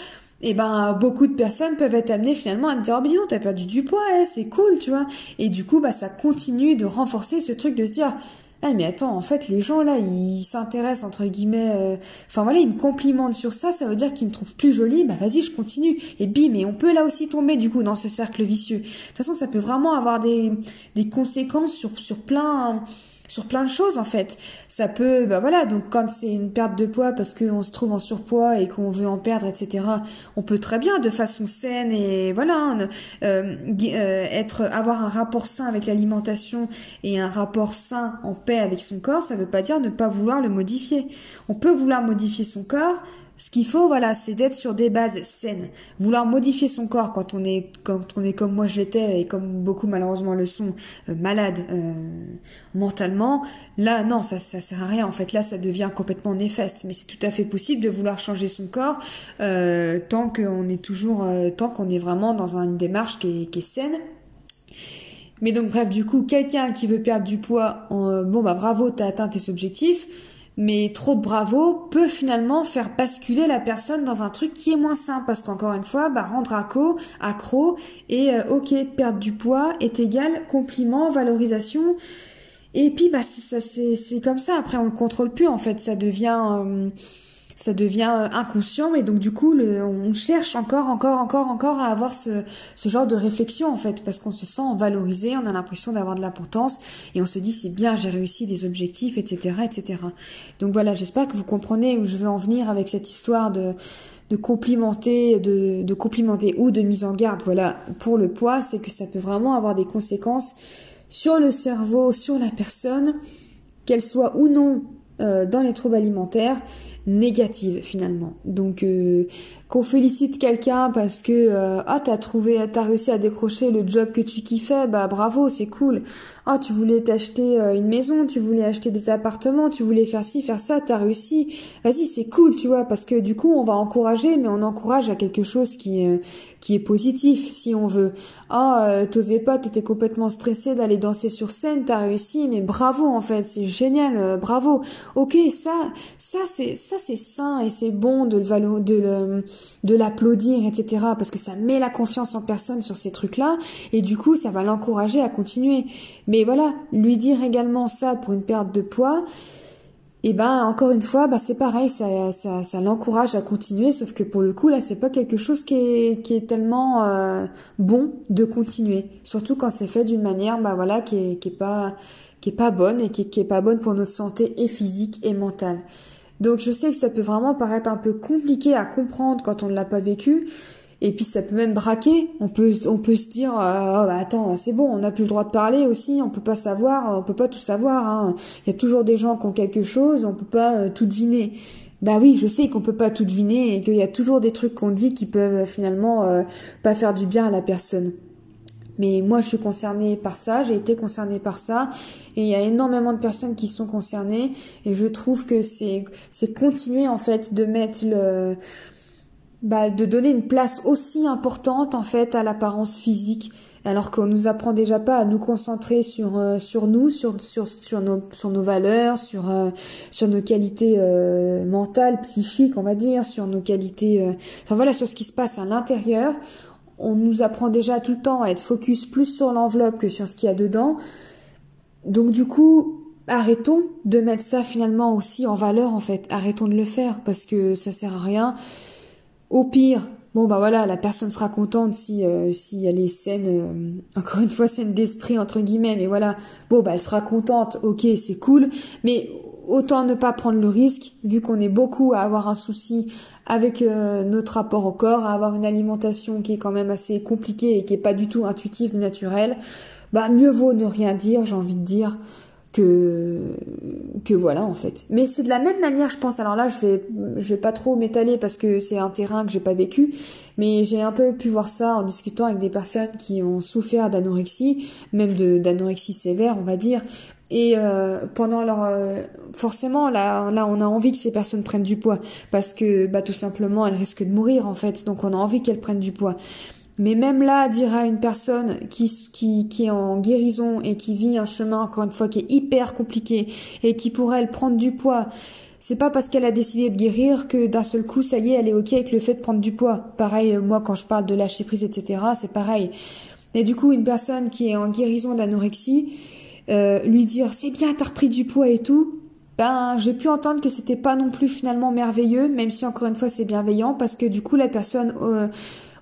et eh ben beaucoup de personnes peuvent être amenées finalement à te dire oh bien t'as perdu du poids eh, c'est cool tu vois. Et du coup bah ça continue de renforcer ce truc de se dire ah mais attends en fait les gens là ils s'intéressent entre guillemets euh, enfin voilà ils me complimentent sur ça ça veut dire qu'ils me trouvent plus jolie bah vas-y je continue. Et bim et on peut là aussi tomber du coup dans ce cercle vicieux. De toute façon ça peut vraiment avoir des des conséquences sur sur plein sur plein de choses en fait. Ça peut, bah voilà, donc quand c'est une perte de poids parce qu'on se trouve en surpoids et qu'on veut en perdre, etc. On peut très bien, de façon saine et voilà, euh, euh, être, avoir un rapport sain avec l'alimentation et un rapport sain en paix avec son corps. Ça veut pas dire ne pas vouloir le modifier. On peut vouloir modifier son corps ce qu'il faut, voilà, c'est d'être sur des bases saines. Vouloir modifier son corps quand on est, quand on est comme moi je l'étais et comme beaucoup malheureusement le sont, euh, malade euh, mentalement, là non, ça, ça sert à rien. En fait, là, ça devient complètement néfaste. Mais c'est tout à fait possible de vouloir changer son corps euh, tant qu'on est toujours, tant qu'on est vraiment dans une démarche qui est, qui est saine. Mais donc bref, du coup, quelqu'un qui veut perdre du poids, bon bah bravo, t'as atteint tes objectifs mais trop de bravo peut finalement faire basculer la personne dans un truc qui est moins sain parce qu'encore une fois, bah, rendre accro, accro et euh, ok, perdre du poids est égal compliment, valorisation. Et puis bah c'est comme ça. Après on le contrôle plus en fait, ça devient euh, ça devient euh, inconscient mais donc du coup le, on cherche encore encore encore encore à avoir ce, ce genre de réflexion en fait parce qu'on se sent valorisé on a l'impression d'avoir de l'importance et on se dit c'est bien j'ai réussi des objectifs etc etc donc voilà j'espère que vous comprenez où je veux en venir avec cette histoire de de complimenter de, de complimenter ou de mise en garde voilà pour le poids. C'est que ça peut vraiment avoir des conséquences sur le cerveau sur la personne qu'elle soit ou non euh, dans les troubles alimentaires négatives finalement. Donc euh, qu'on félicite quelqu'un parce que euh, ah t'as trouvé t'as réussi à décrocher le job que tu kiffais bah bravo c'est cool. Ah tu voulais t'acheter euh, une maison tu voulais acheter des appartements tu voulais faire ci faire ça t'as réussi. Vas-y c'est cool tu vois parce que du coup on va encourager mais on encourage à quelque chose qui est qui est positif si on veut. Ah euh, t'osais pas t'étais complètement stressé d'aller danser sur scène t'as réussi mais bravo en fait c'est génial bravo. Ok ça ça c'est ça c'est sain et c'est bon de le de de l'applaudir, etc. Parce que ça met la confiance en personne sur ces trucs-là, et du coup, ça va l'encourager à continuer. Mais voilà, lui dire également ça pour une perte de poids, et eh ben encore une fois, bah c'est pareil, ça, ça, ça l'encourage à continuer, sauf que pour le coup là, c'est pas quelque chose qui est, tellement euh, bon de continuer, surtout quand c'est fait d'une manière, bah voilà, qui est, qui est pas, qui est pas bonne et qui, qui est pas bonne pour notre santé et physique et mentale. Donc je sais que ça peut vraiment paraître un peu compliqué à comprendre quand on ne l'a pas vécu. Et puis ça peut même braquer. On peut, on peut se dire, euh, oh, bah, attends, c'est bon, on n'a plus le droit de parler aussi. On peut pas savoir, on peut pas tout savoir. Hein. Il y a toujours des gens qui ont quelque chose, on peut pas euh, tout deviner. Bah oui, je sais qu'on peut pas tout deviner et qu'il y a toujours des trucs qu'on dit qui peuvent euh, finalement pas faire du bien à la personne. Mais moi, je suis concernée par ça, j'ai été concernée par ça, et il y a énormément de personnes qui sont concernées, et je trouve que c'est c'est continuer en fait de mettre le bah, de donner une place aussi importante en fait à l'apparence physique, alors qu'on nous apprend déjà pas à nous concentrer sur euh, sur nous, sur sur sur nos sur nos valeurs, sur euh, sur nos qualités euh, mentales, psychiques, on va dire, sur nos qualités, enfin voilà, sur ce qui se passe à l'intérieur on nous apprend déjà tout le temps à être focus plus sur l'enveloppe que sur ce qu'il y a dedans. Donc du coup, arrêtons de mettre ça finalement aussi en valeur en fait. Arrêtons de le faire parce que ça sert à rien. Au pire, bon bah voilà, la personne sera contente si si elle est saine, encore une fois saine d'esprit entre guillemets, mais voilà, bon bah elle sera contente, ok c'est cool, mais autant ne pas prendre le risque, vu qu'on est beaucoup à avoir un souci avec euh, notre rapport au corps, à avoir une alimentation qui est quand même assez compliquée et qui est pas du tout intuitive, naturelle, bah mieux vaut ne rien dire, j'ai envie de dire, que que voilà en fait. Mais c'est de la même manière, je pense. Alors là, je vais je vais pas trop m'étaler parce que c'est un terrain que j'ai pas vécu, mais j'ai un peu pu voir ça en discutant avec des personnes qui ont souffert d'anorexie, même d'anorexie sévère, on va dire, et euh, pendant leur euh, forcément là là on a envie que ces personnes prennent du poids. Parce que bah tout simplement elles risquent de mourir en fait. Donc on a envie qu'elles prennent du poids. Mais même là dire à une personne qui qui qui est en guérison et qui vit un chemin encore une fois qui est hyper compliqué et qui pourrait elle prendre du poids c'est pas parce qu'elle a décidé de guérir que d'un seul coup ça y est elle est ok avec le fait de prendre du poids. Pareil moi quand je parle de lâcher prise etc c'est pareil. Et du coup une personne qui est en guérison d'anorexie euh, lui dire c'est bien, t'as repris du poids et tout, ben j'ai pu entendre que c'était pas non plus finalement merveilleux, même si encore une fois c'est bienveillant, parce que du coup la personne euh,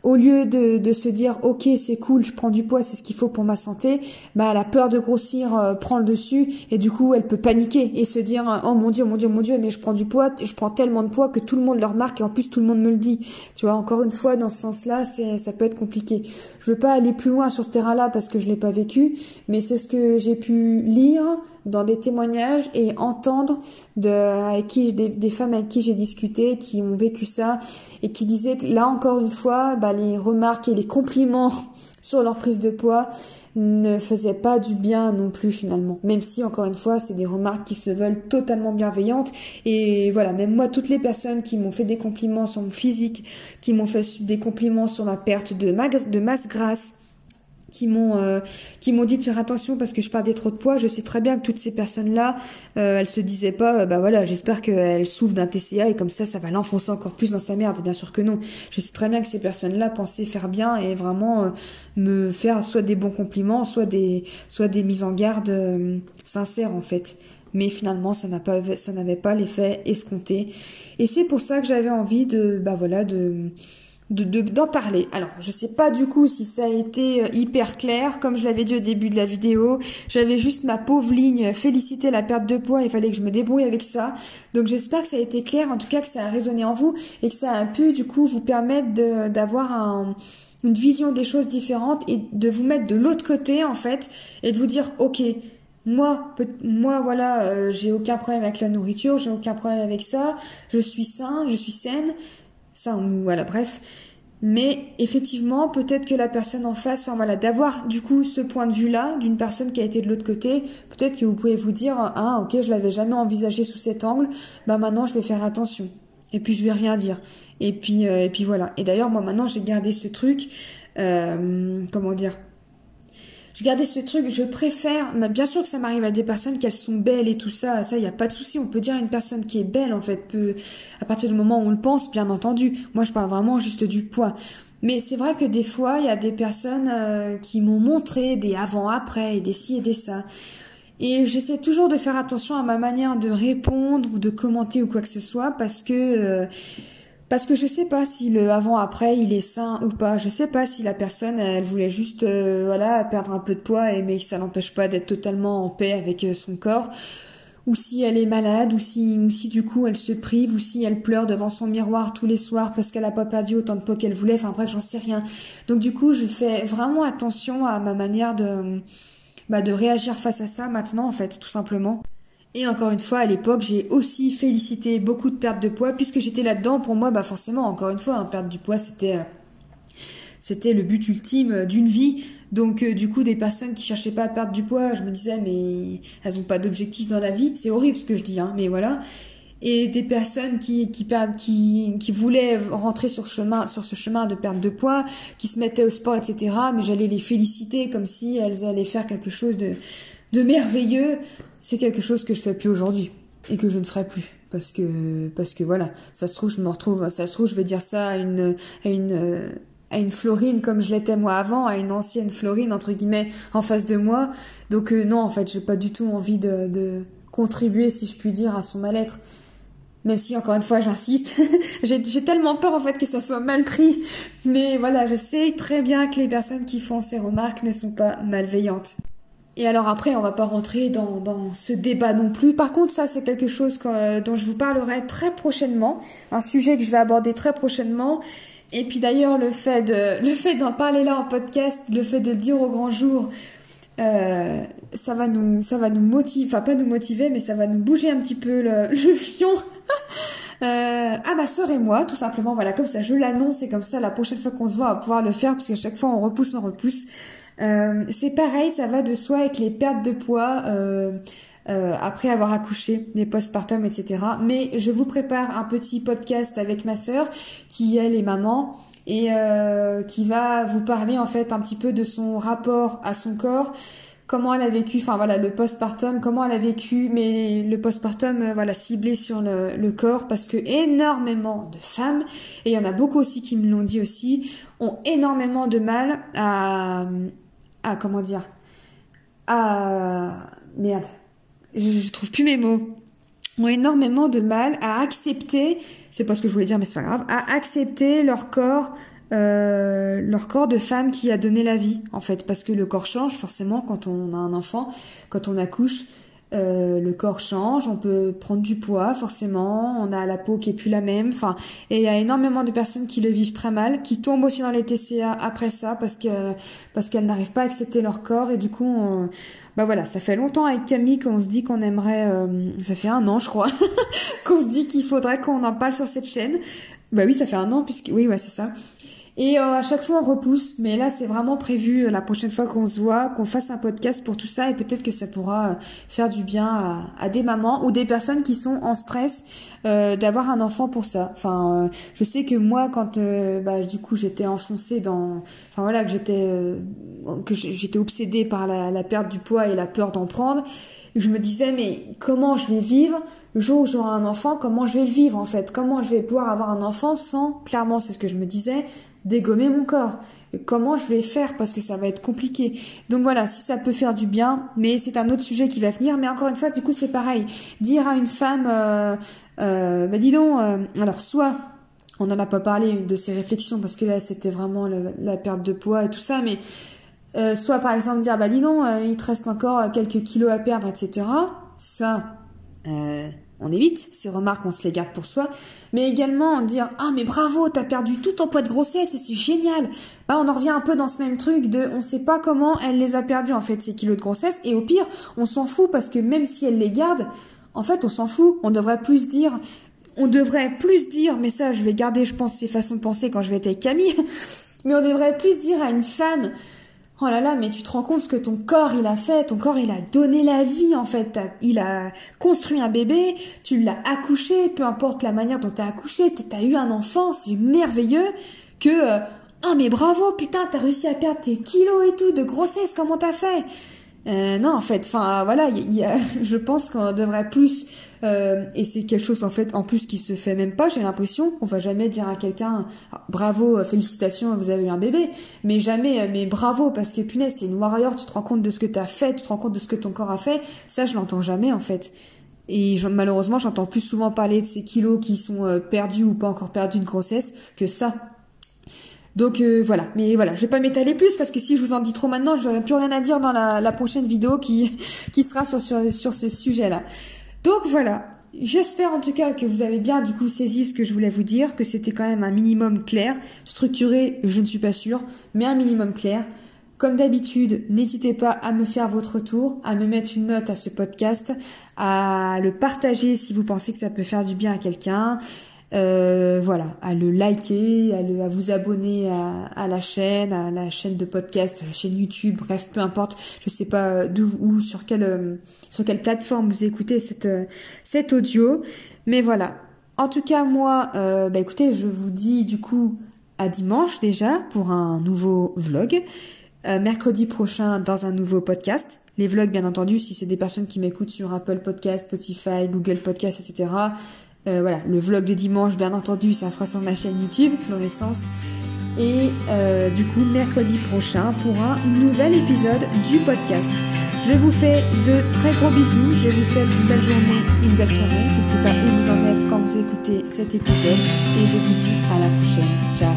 au lieu de, de se dire ok c'est cool, je prends du poids, c'est ce qu'il faut pour ma santé, bah la peur de grossir euh, prend le dessus et du coup elle peut paniquer et se dire oh mon dieu, mon dieu, mon dieu, mais je prends du poids, je prends tellement de poids que tout le monde le remarque et en plus tout le monde me le dit. Tu vois, encore une fois dans ce sens-là, c'est ça peut être compliqué. Je veux pas aller plus loin sur ce terrain-là parce que je l'ai pas vécu, mais c'est ce que j'ai pu lire dans des témoignages et entendre de, avec qui, des, femmes avec qui j'ai discuté, qui ont vécu ça et qui disaient que là encore une fois, bah, les remarques et les compliments sur leur prise de poids ne faisaient pas du bien non plus finalement. Même si encore une fois, c'est des remarques qui se veulent totalement bienveillantes. Et voilà, même moi, toutes les personnes qui m'ont fait des compliments sur mon physique, qui m'ont fait des compliments sur ma perte de, de masse grasse, qui m'ont euh, qui m'ont dit de faire attention parce que je perdais trop de poids. Je sais très bien que toutes ces personnes-là, euh, elles se disaient pas, euh, bah voilà, j'espère qu'elles souffrent d'un TCA et comme ça, ça va l'enfoncer encore plus dans sa merde. Bien sûr que non. Je sais très bien que ces personnes-là pensaient faire bien et vraiment euh, me faire soit des bons compliments, soit des soit des mises en garde sincères en fait. Mais finalement, ça n'a pas ça n'avait pas l'effet escompté. Et c'est pour ça que j'avais envie de bah voilà de d'en parler. Alors, je sais pas du coup si ça a été euh, hyper clair, comme je l'avais dit au début de la vidéo. J'avais juste ma pauvre ligne féliciter la perte de poids, il fallait que je me débrouille avec ça. Donc j'espère que ça a été clair, en tout cas que ça a résonné en vous et que ça a pu du coup vous permettre d'avoir un, une vision des choses différentes et de vous mettre de l'autre côté en fait et de vous dire ok moi, moi voilà, euh, j'ai aucun problème avec la nourriture, j'ai aucun problème avec ça, je suis sain, je suis saine, ça, voilà, bref. Mais effectivement, peut-être que la personne en face, enfin voilà, d'avoir du coup ce point de vue-là d'une personne qui a été de l'autre côté, peut-être que vous pouvez vous dire ah ok je l'avais jamais envisagé sous cet angle, bah maintenant je vais faire attention et puis je vais rien dire et puis euh, et puis voilà. Et d'ailleurs moi maintenant j'ai gardé ce truc, euh, comment dire, je gardais ce truc, je préfère, bien sûr que ça m'arrive à des personnes qu'elles sont belles et tout ça, ça, il n'y a pas de souci, on peut dire une personne qui est belle, en fait, peut, à partir du moment où on le pense, bien entendu. Moi, je parle vraiment juste du poids. Mais c'est vrai que des fois, il y a des personnes euh, qui m'ont montré des avant-après et des ci et des ça. Et j'essaie toujours de faire attention à ma manière de répondre ou de commenter ou quoi que ce soit parce que euh, parce que je sais pas si le avant-après il est sain ou pas. Je sais pas si la personne elle voulait juste euh, voilà perdre un peu de poids et mais ça n'empêche pas d'être totalement en paix avec euh, son corps. Ou si elle est malade, ou si, ou si du coup elle se prive, ou si elle pleure devant son miroir tous les soirs parce qu'elle a pas perdu autant de poids qu'elle voulait. Enfin bref, j'en sais rien. Donc du coup, je fais vraiment attention à ma manière de, bah, de réagir face à ça maintenant en fait, tout simplement. Et encore une fois, à l'époque, j'ai aussi félicité beaucoup de pertes de poids puisque j'étais là-dedans. Pour moi, bah forcément, encore une fois, hein, perdre du poids, c'était euh, c'était le but ultime d'une vie. Donc euh, du coup, des personnes qui cherchaient pas à perdre du poids, je me disais mais elles ont pas d'objectif dans la vie. C'est horrible ce que je dis, hein, mais voilà. Et des personnes qui qui perdent, qui qui voulaient rentrer sur chemin sur ce chemin de perte de poids, qui se mettaient au sport, etc. Mais j'allais les féliciter comme si elles allaient faire quelque chose de de merveilleux c'est quelque chose que je fais plus aujourd'hui et que je ne ferai plus parce que parce que voilà ça se trouve je me retrouve ça se trouve je vais dire ça à une à une à une Florine comme je l'étais moi avant à une ancienne Florine entre guillemets en face de moi. Donc euh, non en fait j'ai pas du tout envie de, de contribuer si je puis dire à son mal-être. Même si encore une fois j'insiste, j'ai tellement peur en fait que ça soit mal pris, mais voilà, je sais très bien que les personnes qui font ces remarques ne sont pas malveillantes. Et alors après, on va pas rentrer dans, dans ce débat non plus. Par contre, ça, c'est quelque chose dont je vous parlerai très prochainement, un sujet que je vais aborder très prochainement. Et puis d'ailleurs, le fait de, le fait d'en parler là en podcast, le fait de le dire au grand jour, euh, ça va nous, ça va nous motiver, enfin pas nous motiver, mais ça va nous bouger un petit peu le, le fion. euh, à ma sœur et moi, tout simplement. Voilà, comme ça, je l'annonce et comme ça, la prochaine fois qu'on se voit, on va pouvoir le faire parce qu'à chaque fois, on repousse, on repousse. Euh, c'est pareil, ça va de soi avec les pertes de poids euh, euh, après avoir accouché, les postpartum, etc. Mais je vous prépare un petit podcast avec ma sœur qui elle est maman et qui va vous parler en fait un petit peu de son rapport à son corps comment elle a vécu, enfin voilà, le postpartum, comment elle a vécu, mais le postpartum, voilà, ciblé sur le, le, corps, parce que énormément de femmes, et il y en a beaucoup aussi qui me l'ont dit aussi, ont énormément de mal à, ah comment dire? Ah merde. Je, trouve plus mes mots. Ont énormément de mal à accepter c'est pas ce que je voulais dire mais c'est pas grave à accepter leur corps leur corps de femme qui a donné la vie, en fait, parce que le corps change forcément quand on a un enfant, quand on accouche. Euh, le corps change, on peut prendre du poids forcément, on a la peau qui est plus la même, enfin, et il y a énormément de personnes qui le vivent très mal, qui tombent aussi dans les TCA après ça parce que parce qu'elles n'arrivent pas à accepter leur corps et du coup, bah voilà, ça fait longtemps avec Camille qu'on se dit qu'on aimerait, euh, ça fait un an je crois, qu'on se dit qu'il faudrait qu'on en parle sur cette chaîne. Bah oui, ça fait un an puisque oui, ouais, c'est ça. Et euh, à chaque fois on repousse, mais là c'est vraiment prévu euh, la prochaine fois qu'on se voit, qu'on fasse un podcast pour tout ça. Et peut-être que ça pourra euh, faire du bien à, des mamans ou des personnes qui sont en stress d'avoir un enfant pour ça. Enfin, je sais que moi quand bah, du coup j'étais enfoncée dans, enfin voilà que j'étais que j'étais obsédée par la, la perte du poids et la peur d'en prendre je me disais mais comment je vais vivre le jour où j'aurai un enfant? Comment je vais le vivre en fait? Comment je vais pouvoir avoir un enfant sans clairement c'est ce que je me disais dégommer mon corps. comment je vais faire parce que ça va être compliqué. Donc voilà, si ça peut faire du bien, mais c'est un autre sujet qui va venir. Mais encore une fois, du coup, c'est pareil. Dire à une femme, euh, euh, bah dis donc, euh, alors soit on n'en a pas parlé de ces réflexions parce que là c'était vraiment la perte de poids et tout ça, mais euh, soit par exemple dire bah dis donc, euh, il te reste encore quelques kilos à perdre, etc. Ça, euh, on évite ces remarques, on se les garde pour soi, mais également dire ah mais bravo, t'as perdu tout ton poids de grossesse c'est génial. Bah on en revient un peu dans ce même truc de on sait pas comment elle les a perdus en fait ces kilos de grossesse et au pire on s'en fout parce que même si elle les garde, en fait on s'en fout. On devrait plus dire on devrait plus dire, mais ça je vais garder je pense ces façons de penser quand je vais être avec Camille, mais on devrait plus dire à une femme Oh là là, mais tu te rends compte ce que ton corps il a fait, ton corps il a donné la vie en fait, il a construit un bébé, tu l'as accouché, peu importe la manière dont t'as accouché, t'as eu un enfant, c'est merveilleux que euh, oh mais bravo putain t'as réussi à perdre tes kilos et tout de grossesse, comment t'as fait? Euh, non, en fait, enfin voilà, il y a, je pense qu'on devrait plus, euh, et c'est quelque chose en fait en plus qui se fait même pas. J'ai l'impression, on va jamais dire à quelqu'un bravo, euh, félicitations, vous avez eu un bébé, mais jamais, euh, mais bravo parce que punaise, t'es une warrior, tu te rends compte de ce que t'as fait, tu te rends compte de ce que ton corps a fait. Ça, je l'entends jamais en fait. Et malheureusement, j'entends plus souvent parler de ces kilos qui sont perdus ou pas encore perdus de grossesse que ça. Donc euh, voilà, mais voilà, je vais pas m'étaler plus parce que si je vous en dis trop maintenant, j'aurai plus rien à dire dans la, prochaine vidéo qui, qui sera sur, sur, sur ce sujet-là. Donc voilà, j'espère en tout cas que vous avez bien du coup saisi ce que je voulais vous dire, que c'était quand même un minimum clair, structuré, je ne suis pas sûre, mais un minimum clair. Comme d'habitude, n'hésitez pas à me faire votre retour, à me mettre une note à ce podcast, à le partager si vous pensez que ça peut faire du bien à quelqu'un, euh, voilà, à le liker, à, le, à vous abonner à, la chaîne, à la chaîne de podcast, à la chaîne YouTube, bref, peu importe, je sais pas d'où ou sur quelle euh, sur quelle plateforme vous écoutez cette euh, cet audio, mais voilà. En tout cas, moi, euh, bah écoutez, je vous dis du coup à dimanche déjà pour un nouveau vlog. mercredi prochain dans un nouveau podcast. Les vlogs, bien entendu, si c'est des personnes qui m'écoutent sur Apple Podcast, Spotify, Google Podcast, etc. Euh, voilà, le vlog de dimanche, bien entendu, ça sera sur ma chaîne YouTube, Florescence. Et euh, du coup, mercredi prochain pour un nouvel épisode du podcast. Je vous fais de très gros bisous. Je vous souhaite une belle journée, une belle soirée. Je ne sais pas où vous en êtes quand vous écoutez cet épisode. Et je vous dis à la prochaine. Ciao